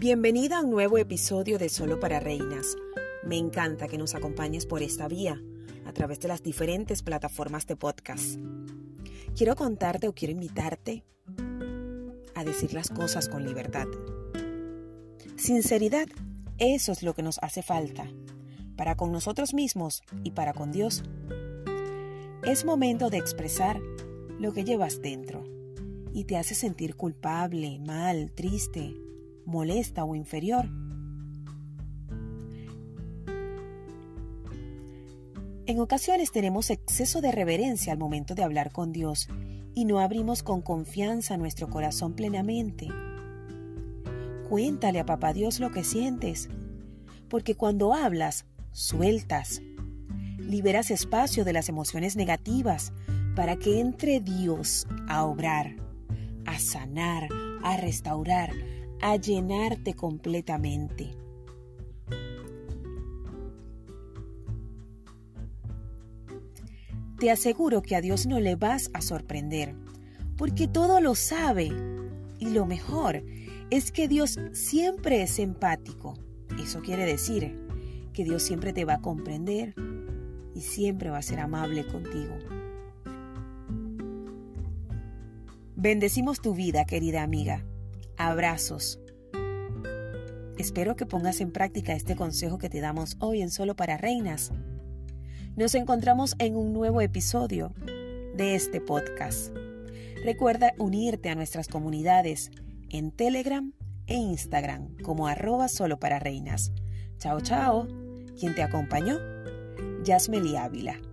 Bienvenida a un nuevo episodio de Solo para Reinas. Me encanta que nos acompañes por esta vía, a través de las diferentes plataformas de podcast. Quiero contarte o quiero invitarte a decir las cosas con libertad. Sinceridad, eso es lo que nos hace falta, para con nosotros mismos y para con Dios. Es momento de expresar lo que llevas dentro y te hace sentir culpable, mal, triste, molesta o inferior. En ocasiones tenemos exceso de reverencia al momento de hablar con Dios y no abrimos con confianza nuestro corazón plenamente. Cuéntale a Papá Dios lo que sientes, porque cuando hablas, sueltas, liberas espacio de las emociones negativas para que entre Dios a obrar, a sanar, a restaurar, a llenarte completamente. Te aseguro que a Dios no le vas a sorprender, porque todo lo sabe. Y lo mejor es que Dios siempre es empático. Eso quiere decir que Dios siempre te va a comprender y siempre va a ser amable contigo. Bendecimos tu vida, querida amiga. Abrazos. Espero que pongas en práctica este consejo que te damos hoy en Solo para Reinas. Nos encontramos en un nuevo episodio de este podcast. Recuerda unirte a nuestras comunidades en Telegram e Instagram como arroba solo para reinas. Chao, chao. Quien te acompañó, Yasmeli Ávila.